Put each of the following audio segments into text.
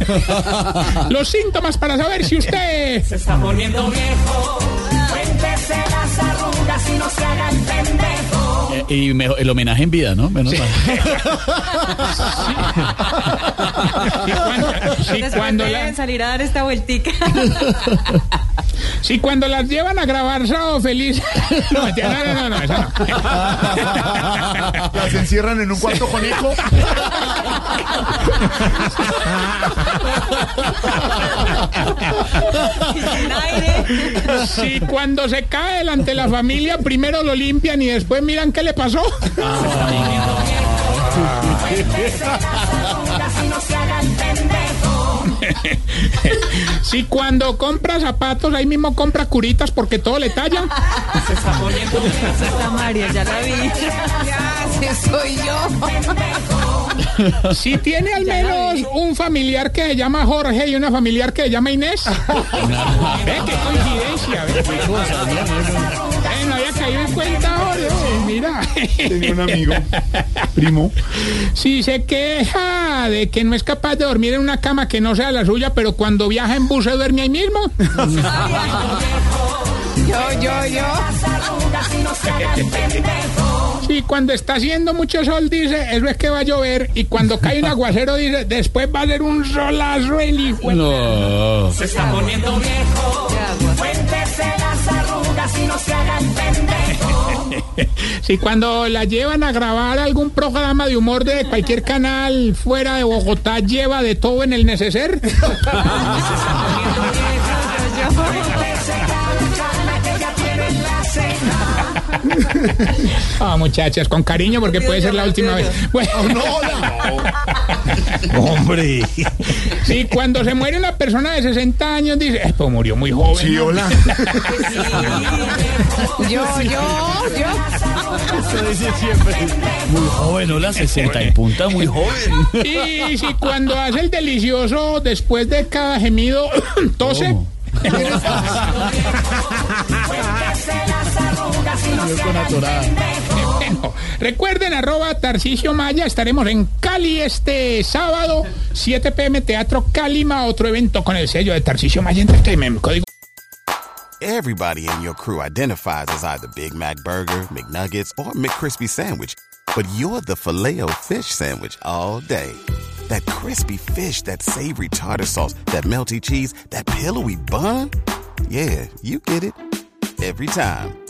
Los síntomas para saber si usted... Se está poniendo viejo. Cuéntese las arrugas y no se haga el pendejo. Eh, y mejor- el homenaje en vida, ¿no? Menos mal. Si cuando, si Después cuando deben la- salir a dar esta vueltica. si cuando las llevan a grabar Sábado Feliz... No, no, no, no, no, esa no. Las encierran en un cuarto con eco. Sin aire. Si cuando se cae delante de la familia, primero lo limpian y después miran qué le pasó. Si cuando compra zapatos, ahí mismo compra curitas porque todo le talla. Se está poniendo ya la vi. Soy yo. Si tiene al menos un familiar que se llama Jorge y una familiar que se llama Inés. Ve qué coincidencia. ve. Eh, no había caído en cuenta ahora. Mira. Tenía un amigo, primo. Si se queja de que no es capaz de dormir en una cama que no sea la suya, pero cuando viaja en bus se duerme ahí mismo. Yo, yo, yo. cuando está haciendo mucho sol dice, eso es que va a llover. Y cuando cae un aguacero dice, después va a ser un solazo el hijo. No. Se está poniendo viejo. Cuéntese las arrugas y no se haga el pendejo. Si cuando la llevan a grabar algún programa de humor de cualquier canal fuera de Bogotá lleva de todo en el neceser. Ah, muchachas, con cariño porque puede ser la última vez. Bueno, Hombre. si cuando se muere una persona de 60 años dice, "Eh, pues murió muy joven. Sí, ¿no?". hola. Yo, yo, yo. Eso dice siempre. Muy joven, hola, 60 y punta, muy joven. Y si cuando hace el delicioso después de cada gemido tose. Arrugas y no se haga el. Bueno, recuerden, arroba Tarcisio Maya, estaremos en Cali este sábado, 7 pm, Teatro Calima, otro evento con el sello de Tarcisio Maya Entertainment. Código Everybody in your crew identifies as either Big Mac Burger, McNuggets, or McCrispy Sandwich. But you're the filet fish Sandwich all day. That crispy fish, that savory tartar sauce, that melty cheese, that pillowy bun. Yeah, you get it. Every time.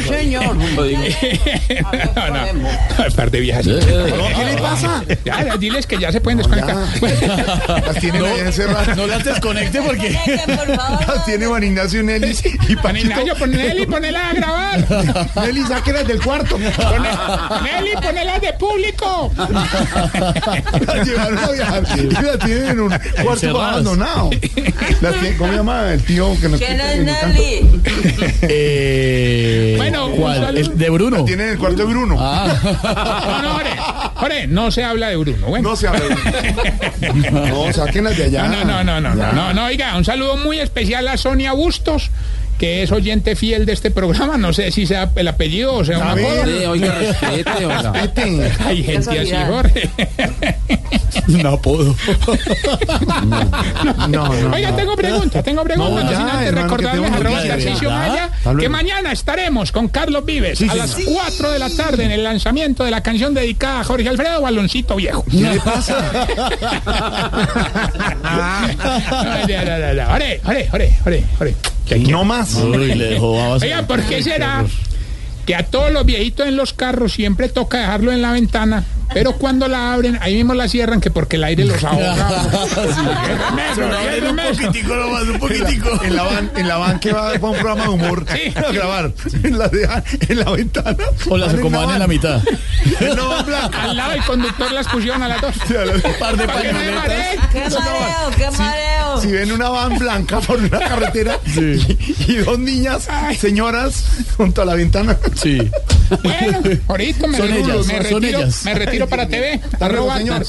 código. No, no, no, par de viejas. ¿Qué le pasa? Ya, diles que ya se pueden desconectar. Las ahí encerradas. No las desconecte porque. Las tiene Juan Ignacio Nelly y Paquito. Ignacio, pon Nelly, ponela a grabar. Nelly, sáquelas del cuarto. Nelly, ponela de público. Las llevaron a viajar y las tienen en un cuarto abandonado. Tiene- ¿Cómo se llama el tío que nos ¿Quién es? Nelly? ¿El de Bruno? Tiene en el cuarto de Bruno. No, no, ore, ore, no se habla de Bruno. Bueno. No se habla. No, sáquenlas de allá. No, no, no, no, no, Ya. no, no, oiga, un saludo muy especial a Sonia Bustos, que es oyente fiel de este programa. No sé si sea el apellido o sea un A ver. apodo. Sí, oiga, respete, oiga. Hay gente así. Jorge. Un apodo. No, no. Oiga, no. tengo preguntas, tengo preguntas. No, no ya, sin antes hermano, que recordarles tengo arroba noticias. Tarcisio ¿Verdad? Maya, Hasta luego. que mañana estaremos con Carlos Vives Sí, a las sí. 4 de la tarde en el lanzamiento de la canción dedicada a Jorge Alfredo Baloncito Viejo. ¿Qué le pasa? No, ya, ya, ya, ya. Ore, ore, ore, ore, ore. Que aquí- No más. Uy, le dejó. Oiga, ¿por qué será que a todos los viejitos en los carros siempre toca dejarlo en la ventana, pero cuando la abren, ahí mismo la cierran, que porque el aire los ahoga? un poquitico nomás, un poquitico. En la van, en la van que va para un programa de humor Sí. a grabar. La dejan en la ventana. O las acomodan en la mitad. En la blanca. Al lado del conductor las pusieron a las dos. Sí, a la- Par de Para que no me pañoletas. ¡Qué mareo, qué mareo! Si ven una van blanca por una carretera y, y dos niñas, señoras, junto a la ventana. Sí. Bueno, ahorita me, Son retiro, ellas, me son retiro, ellas. me retiro para TV. Arroba señor.